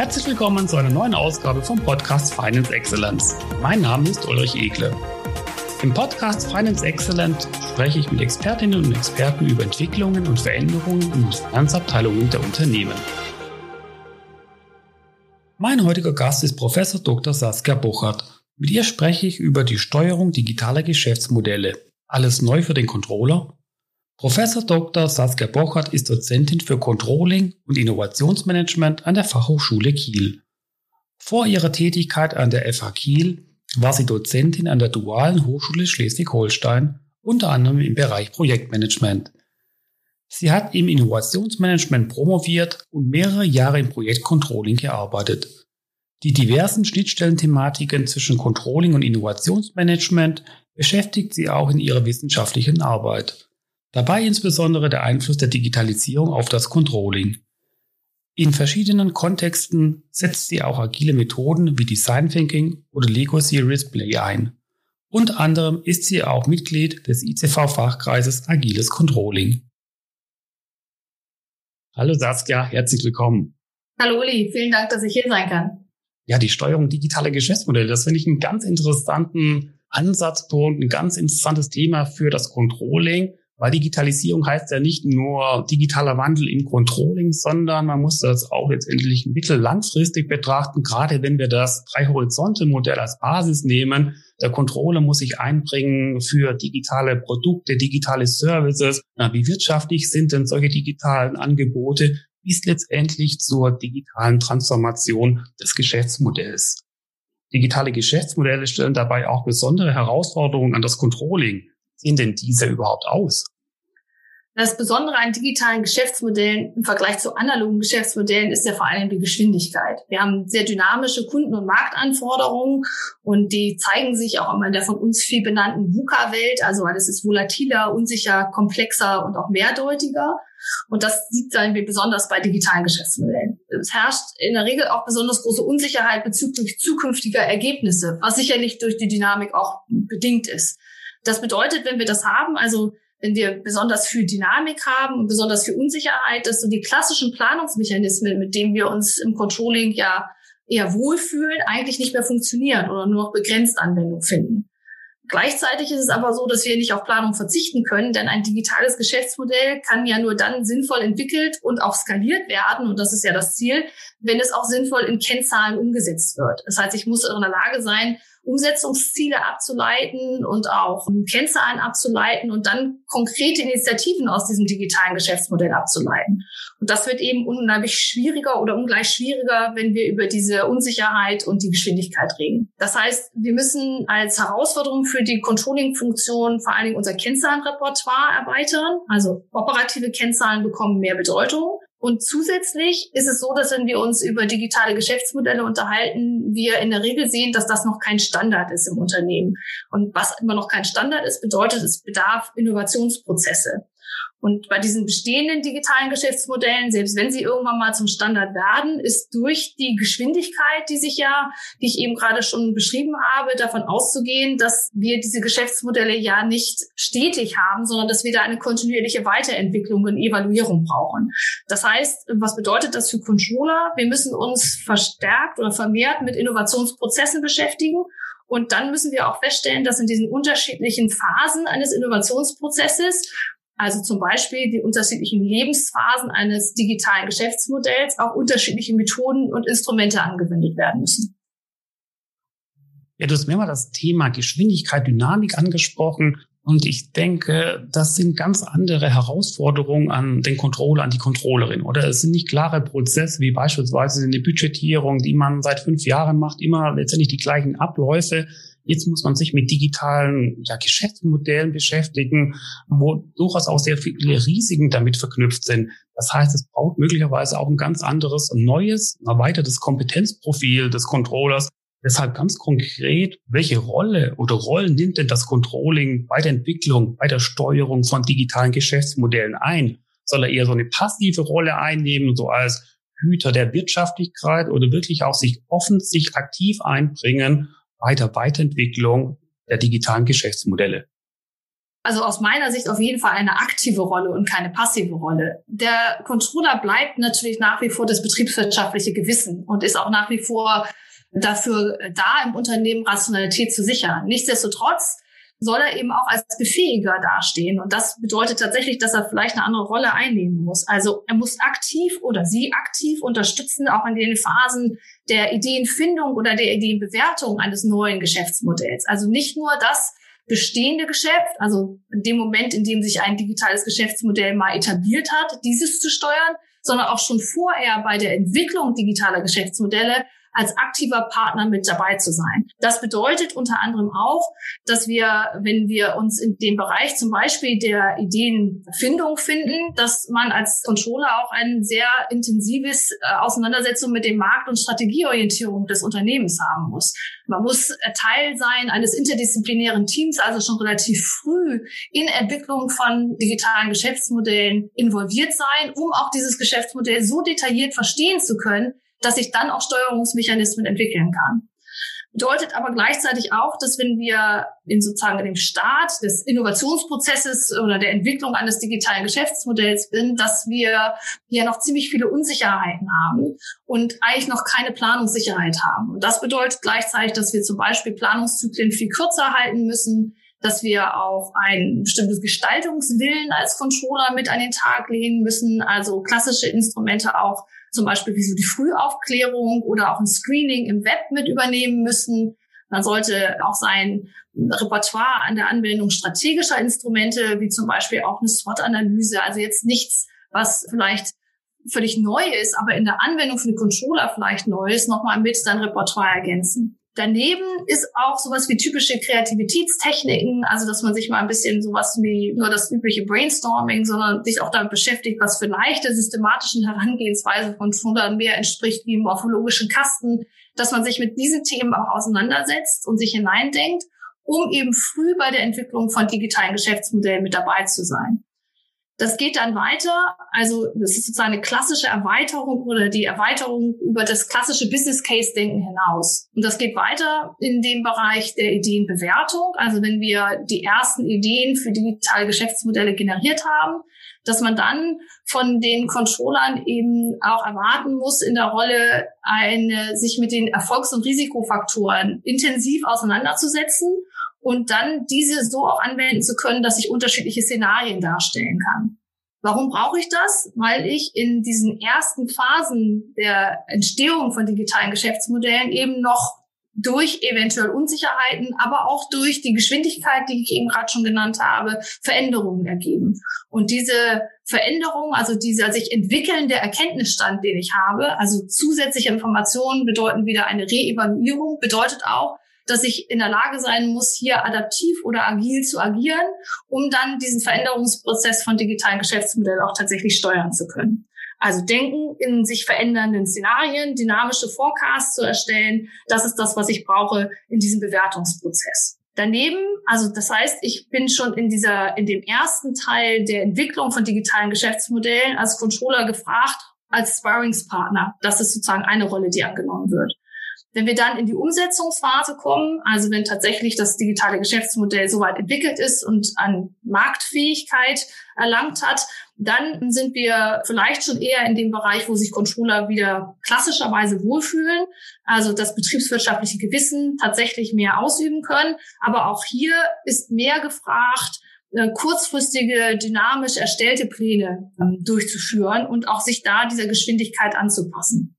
Herzlich willkommen zu einer neuen Ausgabe vom Podcast Finance Excellence. Mein Name ist Ulrich Egle. Im Podcast Finance Excellence spreche ich mit Expertinnen und Experten über Entwicklungen und Veränderungen in den Finanzabteilungen der Unternehmen. Mein heutiger Gast ist Professor Dr. Saskia Buchert. Mit ihr spreche ich über die Steuerung digitaler Geschäftsmodelle. Alles neu für den Controller? Professor Dr. Saskia Bochert ist Dozentin für Controlling und Innovationsmanagement an der Fachhochschule Kiel. Vor ihrer Tätigkeit an der FH Kiel war sie Dozentin an der Dualen Hochschule Schleswig-Holstein, unter anderem im Bereich Projektmanagement. Sie hat im Innovationsmanagement promoviert und mehrere Jahre im Projektcontrolling gearbeitet. Die diversen Schnittstellenthematiken zwischen Controlling und Innovationsmanagement beschäftigt sie auch in ihrer wissenschaftlichen Arbeit. Dabei insbesondere der Einfluss der Digitalisierung auf das Controlling. In verschiedenen Kontexten setzt sie auch agile Methoden wie Design Thinking oder Lego Series Play ein. Unter anderem ist sie auch Mitglied des ICV-Fachkreises Agiles Controlling. Hallo Saskia, herzlich willkommen. Hallo Uli, vielen Dank, dass ich hier sein kann. Ja, die Steuerung digitaler Geschäftsmodelle, das finde ich einen ganz interessanten Ansatzpunkt, ein ganz interessantes Thema für das Controlling. Weil Digitalisierung heißt ja nicht nur digitaler Wandel im Controlling, sondern man muss das auch letztendlich mittel-langfristig betrachten, gerade wenn wir das Drei-Horizonte-Modell als Basis nehmen. Der Controller muss sich einbringen für digitale Produkte, digitale Services. Na, wie wirtschaftlich sind denn solche digitalen Angebote bis letztendlich zur digitalen Transformation des Geschäftsmodells? Digitale Geschäftsmodelle stellen dabei auch besondere Herausforderungen an das Controlling sehen denn diese überhaupt aus? Das Besondere an digitalen Geschäftsmodellen im Vergleich zu analogen Geschäftsmodellen ist ja vor allem die Geschwindigkeit. Wir haben sehr dynamische Kunden- und Marktanforderungen und die zeigen sich auch immer in der von uns viel benannten VUCA-Welt. Also alles ist volatiler, unsicher, komplexer und auch mehrdeutiger. Und das sieht wir besonders bei digitalen Geschäftsmodellen. Es herrscht in der Regel auch besonders große Unsicherheit bezüglich zukünftiger Ergebnisse, was sicherlich durch die Dynamik auch bedingt ist. Das bedeutet, wenn wir das haben, also wenn wir besonders viel Dynamik haben und besonders viel Unsicherheit, dass so die klassischen Planungsmechanismen, mit denen wir uns im Controlling ja eher wohlfühlen, eigentlich nicht mehr funktionieren oder nur noch begrenzt Anwendung finden. Gleichzeitig ist es aber so, dass wir nicht auf Planung verzichten können, denn ein digitales Geschäftsmodell kann ja nur dann sinnvoll entwickelt und auch skaliert werden, und das ist ja das Ziel, wenn es auch sinnvoll in Kennzahlen umgesetzt wird. Das heißt, ich muss in der Lage sein, Umsetzungsziele abzuleiten und auch Kennzahlen abzuleiten und dann konkrete Initiativen aus diesem digitalen Geschäftsmodell abzuleiten. Und das wird eben unheimlich schwieriger oder ungleich schwieriger, wenn wir über diese Unsicherheit und die Geschwindigkeit reden. Das heißt, wir müssen als Herausforderung für die Controlling-Funktion vor allen Dingen unser Kennzahlenrepertoire erweitern. Also operative Kennzahlen bekommen mehr Bedeutung. Und zusätzlich ist es so, dass wenn wir uns über digitale Geschäftsmodelle unterhalten, wir in der Regel sehen, dass das noch kein Standard ist im Unternehmen. Und was immer noch kein Standard ist, bedeutet, es bedarf Innovationsprozesse. Und bei diesen bestehenden digitalen Geschäftsmodellen, selbst wenn sie irgendwann mal zum Standard werden, ist durch die Geschwindigkeit, die sich ja, die ich eben gerade schon beschrieben habe, davon auszugehen, dass wir diese Geschäftsmodelle ja nicht stetig haben, sondern dass wir da eine kontinuierliche Weiterentwicklung und Evaluierung brauchen. Das heißt, was bedeutet das für Controller? Wir müssen uns verstärkt oder vermehrt mit Innovationsprozessen beschäftigen und dann müssen wir auch feststellen, dass in diesen unterschiedlichen Phasen eines Innovationsprozesses also zum Beispiel die unterschiedlichen Lebensphasen eines digitalen Geschäftsmodells, auch unterschiedliche Methoden und Instrumente angewendet werden müssen. Ja, du hast mir mal das Thema Geschwindigkeit, Dynamik angesprochen. Und ich denke, das sind ganz andere Herausforderungen an den Controller, an die Controllerin. Oder es sind nicht klare Prozesse, wie beispielsweise eine Budgetierung, die man seit fünf Jahren macht, immer letztendlich die gleichen Abläufe. Jetzt muss man sich mit digitalen ja, Geschäftsmodellen beschäftigen, wo durchaus auch sehr viele Risiken damit verknüpft sind. Das heißt, es braucht möglicherweise auch ein ganz anderes, neues, erweitertes Kompetenzprofil des Controllers. Deshalb ganz konkret, welche Rolle oder Rollen nimmt denn das Controlling bei der Entwicklung, bei der Steuerung von digitalen Geschäftsmodellen ein? Soll er eher so eine passive Rolle einnehmen, so als Hüter der Wirtschaftlichkeit oder wirklich auch sich offen, sich aktiv einbringen bei der Weiterentwicklung der digitalen Geschäftsmodelle. Also aus meiner Sicht auf jeden Fall eine aktive Rolle und keine passive Rolle. Der Controller bleibt natürlich nach wie vor das betriebswirtschaftliche Gewissen und ist auch nach wie vor dafür da, im Unternehmen Rationalität zu sichern. Nichtsdestotrotz soll er eben auch als Befähiger dastehen. Und das bedeutet tatsächlich, dass er vielleicht eine andere Rolle einnehmen muss. Also er muss aktiv oder sie aktiv unterstützen, auch in den Phasen der Ideenfindung oder der Ideenbewertung eines neuen Geschäftsmodells. Also nicht nur das bestehende Geschäft, also in dem Moment, in dem sich ein digitales Geschäftsmodell mal etabliert hat, dieses zu steuern, sondern auch schon vorher bei der Entwicklung digitaler Geschäftsmodelle als aktiver Partner mit dabei zu sein. Das bedeutet unter anderem auch, dass wir, wenn wir uns in dem Bereich zum Beispiel der Ideenfindung finden, dass man als Controller auch ein sehr intensives äh, Auseinandersetzung mit dem Markt und Strategieorientierung des Unternehmens haben muss. Man muss äh, Teil sein eines interdisziplinären Teams, also schon relativ früh in Entwicklung von digitalen Geschäftsmodellen involviert sein, um auch dieses Geschäftsmodell so detailliert verstehen zu können, dass ich dann auch Steuerungsmechanismen entwickeln kann. Bedeutet aber gleichzeitig auch, dass wenn wir in sozusagen dem Start des Innovationsprozesses oder der Entwicklung eines digitalen Geschäftsmodells sind, dass wir hier noch ziemlich viele Unsicherheiten haben und eigentlich noch keine Planungssicherheit haben. Und das bedeutet gleichzeitig, dass wir zum Beispiel Planungszyklen viel kürzer halten müssen, dass wir auch ein bestimmtes Gestaltungswillen als Controller mit an den Tag legen müssen, also klassische Instrumente auch zum Beispiel wie so die Frühaufklärung oder auch ein Screening im Web mit übernehmen müssen. Man sollte auch sein Repertoire an der Anwendung strategischer Instrumente, wie zum Beispiel auch eine SWOT-Analyse, also jetzt nichts, was vielleicht völlig neu ist, aber in der Anwendung für den Controller vielleicht neu ist, nochmal mit sein Repertoire ergänzen. Daneben ist auch sowas wie typische Kreativitätstechniken, also dass man sich mal ein bisschen sowas wie nur das übliche Brainstorming, sondern sich auch damit beschäftigt, was für leichte systematischen Herangehensweise von Fundern mehr entspricht wie morphologischen Kasten, dass man sich mit diesen Themen auch auseinandersetzt und sich hineindenkt, um eben früh bei der Entwicklung von digitalen Geschäftsmodellen mit dabei zu sein. Das geht dann weiter. Also das ist sozusagen eine klassische Erweiterung oder die Erweiterung über das klassische Business Case Denken hinaus. Und das geht weiter in dem Bereich der Ideenbewertung. Also wenn wir die ersten Ideen für digitale Geschäftsmodelle generiert haben, dass man dann von den Controllern eben auch erwarten muss, in der Rolle eine, sich mit den Erfolgs- und Risikofaktoren intensiv auseinanderzusetzen und dann diese so auch anwenden zu können, dass ich unterschiedliche Szenarien darstellen kann. Warum brauche ich das? Weil ich in diesen ersten Phasen der Entstehung von digitalen Geschäftsmodellen eben noch durch eventuell Unsicherheiten, aber auch durch die Geschwindigkeit, die ich eben gerade schon genannt habe, Veränderungen ergeben. Und diese Veränderung, also dieser sich entwickelnde Erkenntnisstand, den ich habe, also zusätzliche Informationen bedeuten wieder eine Reevaluierung, bedeutet auch, dass ich in der Lage sein muss, hier adaptiv oder agil zu agieren, um dann diesen Veränderungsprozess von digitalen Geschäftsmodellen auch tatsächlich steuern zu können. Also denken in sich verändernden Szenarien, dynamische Forecasts zu erstellen, das ist das, was ich brauche in diesem Bewertungsprozess. Daneben, also das heißt, ich bin schon in dieser, in dem ersten Teil der Entwicklung von digitalen Geschäftsmodellen als Controller gefragt, als Sparringspartner. Das ist sozusagen eine Rolle, die angenommen wird. Wenn wir dann in die Umsetzungsphase kommen, also wenn tatsächlich das digitale Geschäftsmodell soweit entwickelt ist und an Marktfähigkeit erlangt hat, dann sind wir vielleicht schon eher in dem Bereich, wo sich Controller wieder klassischerweise wohlfühlen, also das betriebswirtschaftliche Gewissen tatsächlich mehr ausüben können. Aber auch hier ist mehr gefragt, äh, kurzfristige, dynamisch erstellte Pläne ähm, durchzuführen und auch sich da dieser Geschwindigkeit anzupassen.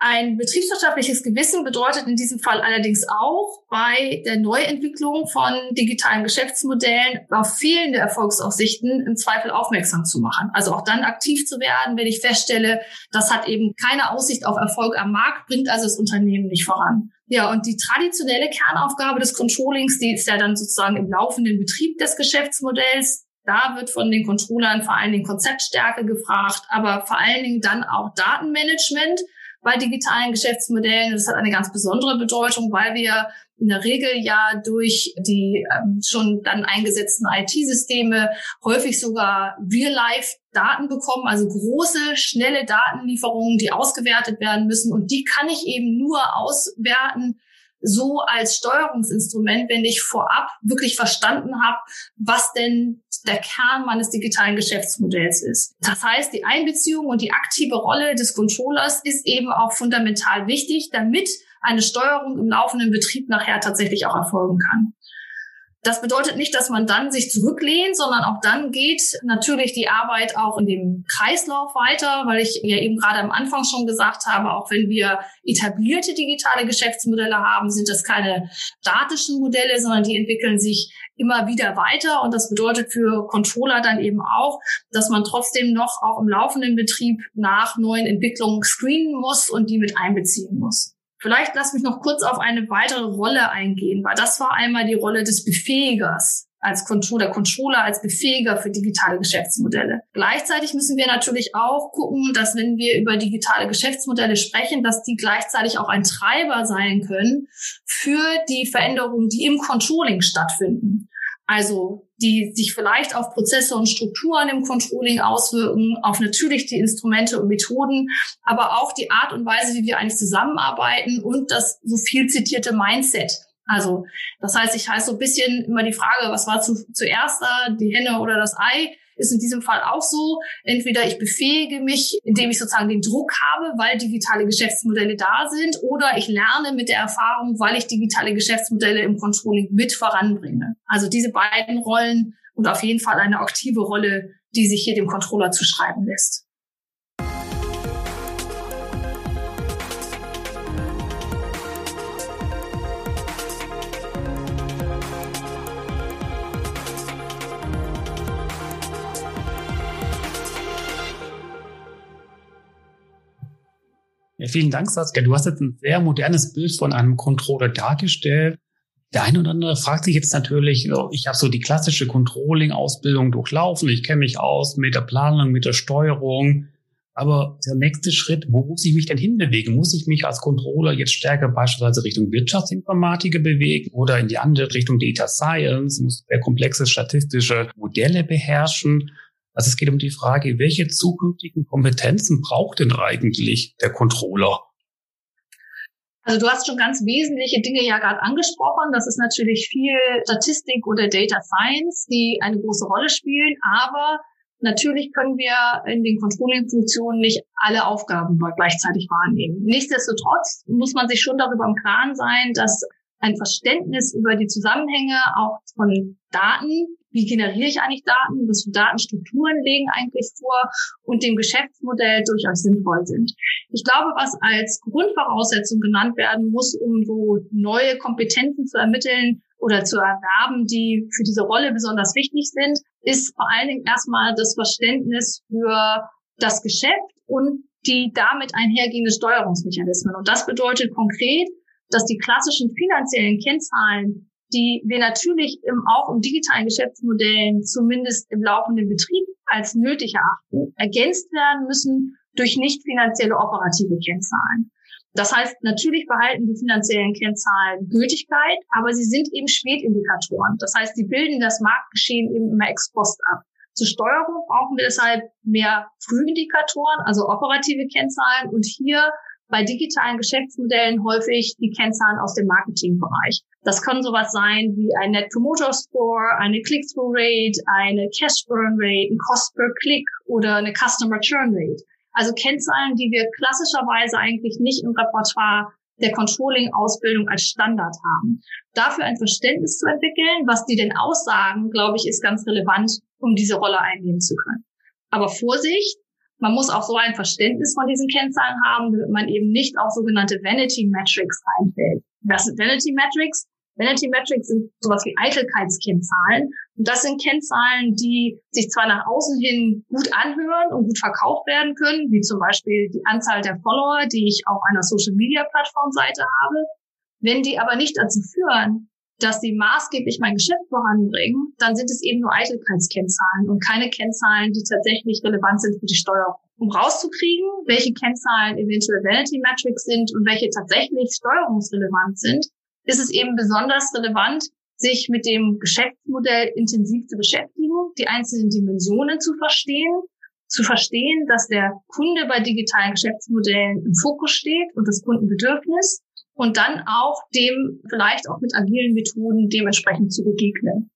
Ein betriebswirtschaftliches Gewissen bedeutet in diesem Fall allerdings auch bei der Neuentwicklung von digitalen Geschäftsmodellen auf fehlende Erfolgsaussichten im Zweifel aufmerksam zu machen. Also auch dann aktiv zu werden, wenn ich feststelle, das hat eben keine Aussicht auf Erfolg am Markt, bringt also das Unternehmen nicht voran. Ja, und die traditionelle Kernaufgabe des Controllings, die ist ja dann sozusagen im laufenden Betrieb des Geschäftsmodells. Da wird von den Controllern vor allen Dingen Konzeptstärke gefragt, aber vor allen Dingen dann auch Datenmanagement bei digitalen Geschäftsmodellen. Das hat eine ganz besondere Bedeutung, weil wir in der Regel ja durch die ähm, schon dann eingesetzten IT-Systeme häufig sogar Real-Life-Daten bekommen, also große, schnelle Datenlieferungen, die ausgewertet werden müssen. Und die kann ich eben nur auswerten, so als Steuerungsinstrument, wenn ich vorab wirklich verstanden habe, was denn der Kern meines digitalen Geschäftsmodells ist. Das heißt, die Einbeziehung und die aktive Rolle des Controllers ist eben auch fundamental wichtig, damit eine Steuerung im laufenden Betrieb nachher tatsächlich auch erfolgen kann. Das bedeutet nicht, dass man dann sich zurücklehnt, sondern auch dann geht natürlich die Arbeit auch in dem Kreislauf weiter, weil ich ja eben gerade am Anfang schon gesagt habe, auch wenn wir etablierte digitale Geschäftsmodelle haben, sind das keine statischen Modelle, sondern die entwickeln sich immer wieder weiter. Und das bedeutet für Controller dann eben auch, dass man trotzdem noch auch im laufenden Betrieb nach neuen Entwicklungen screenen muss und die mit einbeziehen muss. Vielleicht lass mich noch kurz auf eine weitere Rolle eingehen, weil das war einmal die Rolle des Befähigers als Controller, Controller als Befähiger für digitale Geschäftsmodelle. Gleichzeitig müssen wir natürlich auch gucken, dass wenn wir über digitale Geschäftsmodelle sprechen, dass die gleichzeitig auch ein Treiber sein können für die Veränderungen, die im Controlling stattfinden. Also die sich vielleicht auf Prozesse und Strukturen im Controlling auswirken, auf natürlich die Instrumente und Methoden, aber auch die Art und Weise, wie wir eigentlich zusammenarbeiten und das so viel zitierte Mindset. Also das heißt, ich heiße so ein bisschen immer die Frage, was war zu, zuerst da, die Henne oder das Ei? Ist in diesem Fall auch so. Entweder ich befähige mich, indem ich sozusagen den Druck habe, weil digitale Geschäftsmodelle da sind, oder ich lerne mit der Erfahrung, weil ich digitale Geschäftsmodelle im Controlling mit voranbringe. Also diese beiden Rollen und auf jeden Fall eine aktive Rolle, die sich hier dem Controller zuschreiben lässt. Ja, vielen Dank, Saskia. Du hast jetzt ein sehr modernes Bild von einem Controller dargestellt. Der eine oder andere fragt sich jetzt natürlich, ich habe so die klassische Controlling-Ausbildung durchlaufen, ich kenne mich aus mit der Planung, mit der Steuerung. Aber der nächste Schritt, wo muss ich mich denn hinbewegen? Muss ich mich als Controller jetzt stärker beispielsweise Richtung Wirtschaftsinformatik bewegen oder in die andere Richtung Data Science, muss sehr komplexe statistische Modelle beherrschen? Also es geht um die Frage, welche zukünftigen Kompetenzen braucht denn eigentlich der Controller? Also du hast schon ganz wesentliche Dinge ja gerade angesprochen. Das ist natürlich viel Statistik oder Data Science, die eine große Rolle spielen. Aber natürlich können wir in den Controlling-Funktionen nicht alle Aufgaben gleichzeitig wahrnehmen. Nichtsdestotrotz muss man sich schon darüber im Klaren sein, dass ein Verständnis über die Zusammenhänge auch von Daten wie generiere ich eigentlich Daten, was für Datenstrukturen legen eigentlich vor und dem Geschäftsmodell durchaus sinnvoll sind. Ich glaube, was als Grundvoraussetzung genannt werden muss, um so neue Kompetenzen zu ermitteln oder zu erwerben, die für diese Rolle besonders wichtig sind, ist vor allen Dingen erstmal das Verständnis für das Geschäft und die damit einhergehenden Steuerungsmechanismen. Und das bedeutet konkret, dass die klassischen finanziellen Kennzahlen die wir natürlich im, auch im digitalen Geschäftsmodellen zumindest im laufenden Betrieb als nötig erachten, ergänzt werden müssen durch nicht finanzielle operative Kennzahlen. Das heißt, natürlich behalten die finanziellen Kennzahlen Gültigkeit, aber sie sind eben Spätindikatoren. Das heißt, sie bilden das Marktgeschehen eben immer ex post ab. Zur Steuerung brauchen wir deshalb mehr Frühindikatoren, also operative Kennzahlen und hier bei digitalen Geschäftsmodellen häufig die Kennzahlen aus dem Marketingbereich. Das können sowas sein wie ein Net Promoter Score, eine Click-Through Rate, eine Cash Burn Rate, ein Cost per Click oder eine Customer Churn Rate. Also Kennzahlen, die wir klassischerweise eigentlich nicht im Repertoire der Controlling-Ausbildung als Standard haben. Dafür ein Verständnis zu entwickeln, was die denn aussagen, glaube ich, ist ganz relevant, um diese Rolle einnehmen zu können. Aber Vorsicht, man muss auch so ein Verständnis von diesen Kennzahlen haben, damit man eben nicht auf sogenannte Vanity Metrics reinfällt. Was sind Vanity Metrics? Vanity Metrics sind sowas wie Eitelkeitskennzahlen. Und das sind Kennzahlen, die sich zwar nach außen hin gut anhören und gut verkauft werden können, wie zum Beispiel die Anzahl der Follower, die ich auf einer Social Media Plattform Seite habe. Wenn die aber nicht dazu führen, dass sie maßgeblich mein Geschäft voranbringen, dann sind es eben nur Eitelkeitskennzahlen und keine Kennzahlen, die tatsächlich relevant sind für die Steuerung. Um rauszukriegen, welche Kennzahlen eventuell Vanity Metrics sind und welche tatsächlich steuerungsrelevant sind, ist es eben besonders relevant, sich mit dem Geschäftsmodell intensiv zu beschäftigen, die einzelnen Dimensionen zu verstehen, zu verstehen, dass der Kunde bei digitalen Geschäftsmodellen im Fokus steht und das Kundenbedürfnis und dann auch dem vielleicht auch mit agilen Methoden dementsprechend zu begegnen.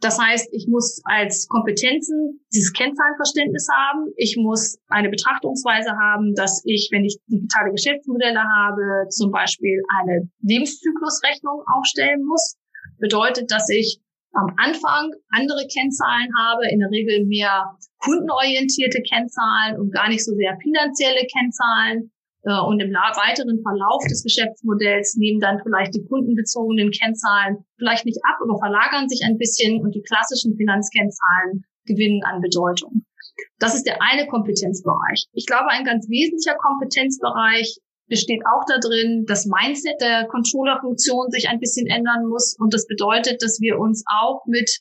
Das heißt, ich muss als Kompetenzen dieses Kennzahlenverständnis haben. Ich muss eine Betrachtungsweise haben, dass ich, wenn ich digitale Geschäftsmodelle habe, zum Beispiel eine Lebenszyklusrechnung aufstellen muss. Bedeutet, dass ich am Anfang andere Kennzahlen habe, in der Regel mehr kundenorientierte Kennzahlen und gar nicht so sehr finanzielle Kennzahlen. Äh, und im weiteren Verlauf des Geschäftsmodells nehmen dann vielleicht die kundenbezogenen Kennzahlen vielleicht nicht ab, aber verlagern sich ein bisschen und die klassischen Finanzkennzahlen gewinnen an Bedeutung. Das ist der eine Kompetenzbereich. Ich glaube, ein ganz wesentlicher Kompetenzbereich besteht auch darin, das Mindset der Controller-Funktion sich ein bisschen ändern muss. Und das bedeutet, dass wir uns auch mit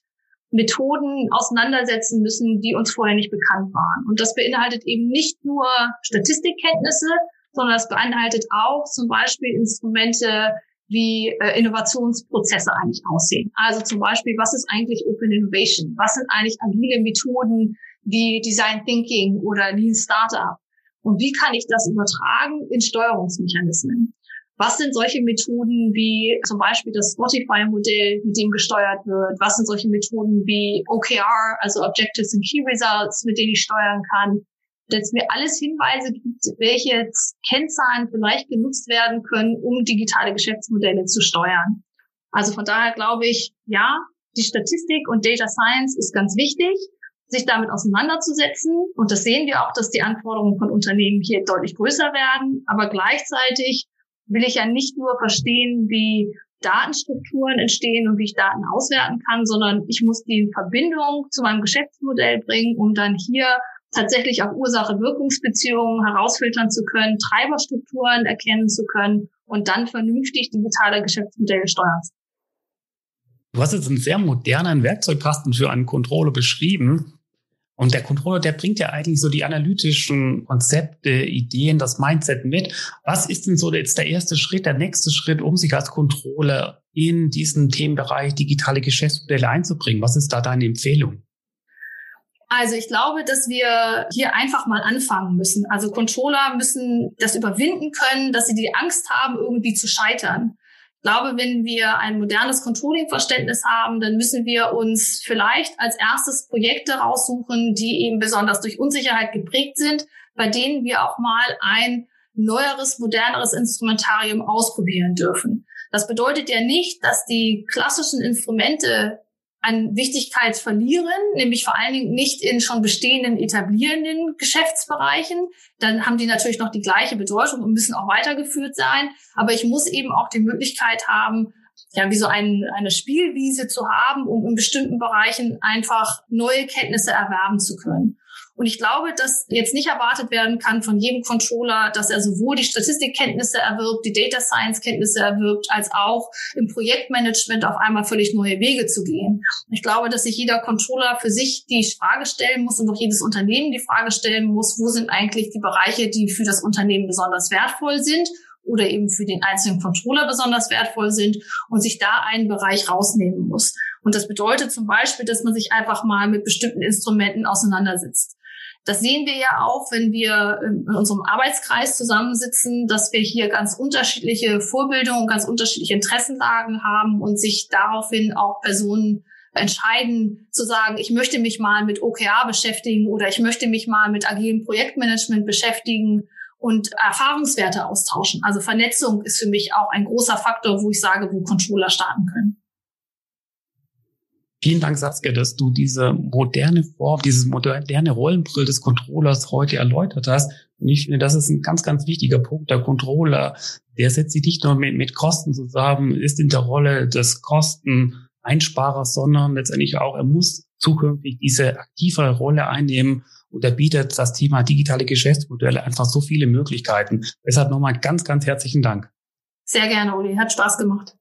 Methoden auseinandersetzen müssen, die uns vorher nicht bekannt waren. Und das beinhaltet eben nicht nur Statistikkenntnisse, sondern es beinhaltet auch zum Beispiel Instrumente, wie äh, Innovationsprozesse eigentlich aussehen. Also zum Beispiel, was ist eigentlich Open Innovation? Was sind eigentlich agile Methoden wie Design Thinking oder Lean Startup? Und wie kann ich das übertragen in Steuerungsmechanismen? Was sind solche Methoden wie zum Beispiel das Spotify-Modell, mit dem gesteuert wird? Was sind solche Methoden wie OKR, also Objectives and Key Results, mit denen ich steuern kann? Dass mir alles Hinweise gibt, welche Kennzahlen vielleicht genutzt werden können, um digitale Geschäftsmodelle zu steuern. Also von daher glaube ich, ja, die Statistik und Data Science ist ganz wichtig, sich damit auseinanderzusetzen. Und das sehen wir auch, dass die Anforderungen von Unternehmen hier deutlich größer werden. Aber gleichzeitig will ich ja nicht nur verstehen, wie Datenstrukturen entstehen und wie ich Daten auswerten kann, sondern ich muss die in Verbindung zu meinem Geschäftsmodell bringen, um dann hier tatsächlich auch Ursache-Wirkungsbeziehungen herausfiltern zu können, Treiberstrukturen erkennen zu können und dann vernünftig digitale Geschäftsmodelle steuern. Du hast jetzt einen sehr modernen Werkzeugkasten für einen Controller beschrieben. Und der Controller, der bringt ja eigentlich so die analytischen Konzepte, Ideen, das Mindset mit. Was ist denn so jetzt der erste Schritt, der nächste Schritt, um sich als Controller in diesen Themenbereich digitale Geschäftsmodelle einzubringen? Was ist da deine Empfehlung? Also ich glaube, dass wir hier einfach mal anfangen müssen. Also Controller müssen das überwinden können, dass sie die Angst haben, irgendwie zu scheitern. Ich glaube, wenn wir ein modernes Controlling-Verständnis haben, dann müssen wir uns vielleicht als erstes Projekte raussuchen, die eben besonders durch Unsicherheit geprägt sind, bei denen wir auch mal ein neueres, moderneres Instrumentarium ausprobieren dürfen. Das bedeutet ja nicht, dass die klassischen Instrumente an Wichtigkeit verlieren, nämlich vor allen Dingen nicht in schon bestehenden, etablierenden Geschäftsbereichen. Dann haben die natürlich noch die gleiche Bedeutung und müssen auch weitergeführt sein. Aber ich muss eben auch die Möglichkeit haben, ja, wie so ein, eine Spielwiese zu haben, um in bestimmten Bereichen einfach neue Kenntnisse erwerben zu können. Und ich glaube, dass jetzt nicht erwartet werden kann von jedem Controller, dass er sowohl die Statistikkenntnisse erwirbt, die Data Science Kenntnisse erwirbt, als auch im Projektmanagement auf einmal völlig neue Wege zu gehen. Ich glaube, dass sich jeder Controller für sich die Frage stellen muss und auch jedes Unternehmen die Frage stellen muss, wo sind eigentlich die Bereiche, die für das Unternehmen besonders wertvoll sind oder eben für den einzelnen Controller besonders wertvoll sind und sich da einen Bereich rausnehmen muss. Und das bedeutet zum Beispiel, dass man sich einfach mal mit bestimmten Instrumenten auseinandersetzt. Das sehen wir ja auch, wenn wir in unserem Arbeitskreis zusammensitzen, dass wir hier ganz unterschiedliche Vorbildungen, ganz unterschiedliche Interessenlagen haben und sich daraufhin auch Personen entscheiden zu sagen, ich möchte mich mal mit OKR beschäftigen oder ich möchte mich mal mit agilem Projektmanagement beschäftigen und Erfahrungswerte austauschen. Also Vernetzung ist für mich auch ein großer Faktor, wo ich sage, wo Controller starten können. Vielen Dank, Saskia, dass du diese moderne Form, dieses moderne Rollenbrill des Controllers heute erläutert hast. Und ich finde, das ist ein ganz, ganz wichtiger Punkt. Der Controller, der setzt sich nicht nur mit, mit Kosten zusammen, ist in der Rolle des Kosteneinsparers, sondern letztendlich auch, er muss zukünftig diese aktivere Rolle einnehmen und er bietet das Thema digitale Geschäftsmodelle einfach so viele Möglichkeiten. Deshalb nochmal ganz, ganz herzlichen Dank. Sehr gerne, Uli. Hat Spaß gemacht.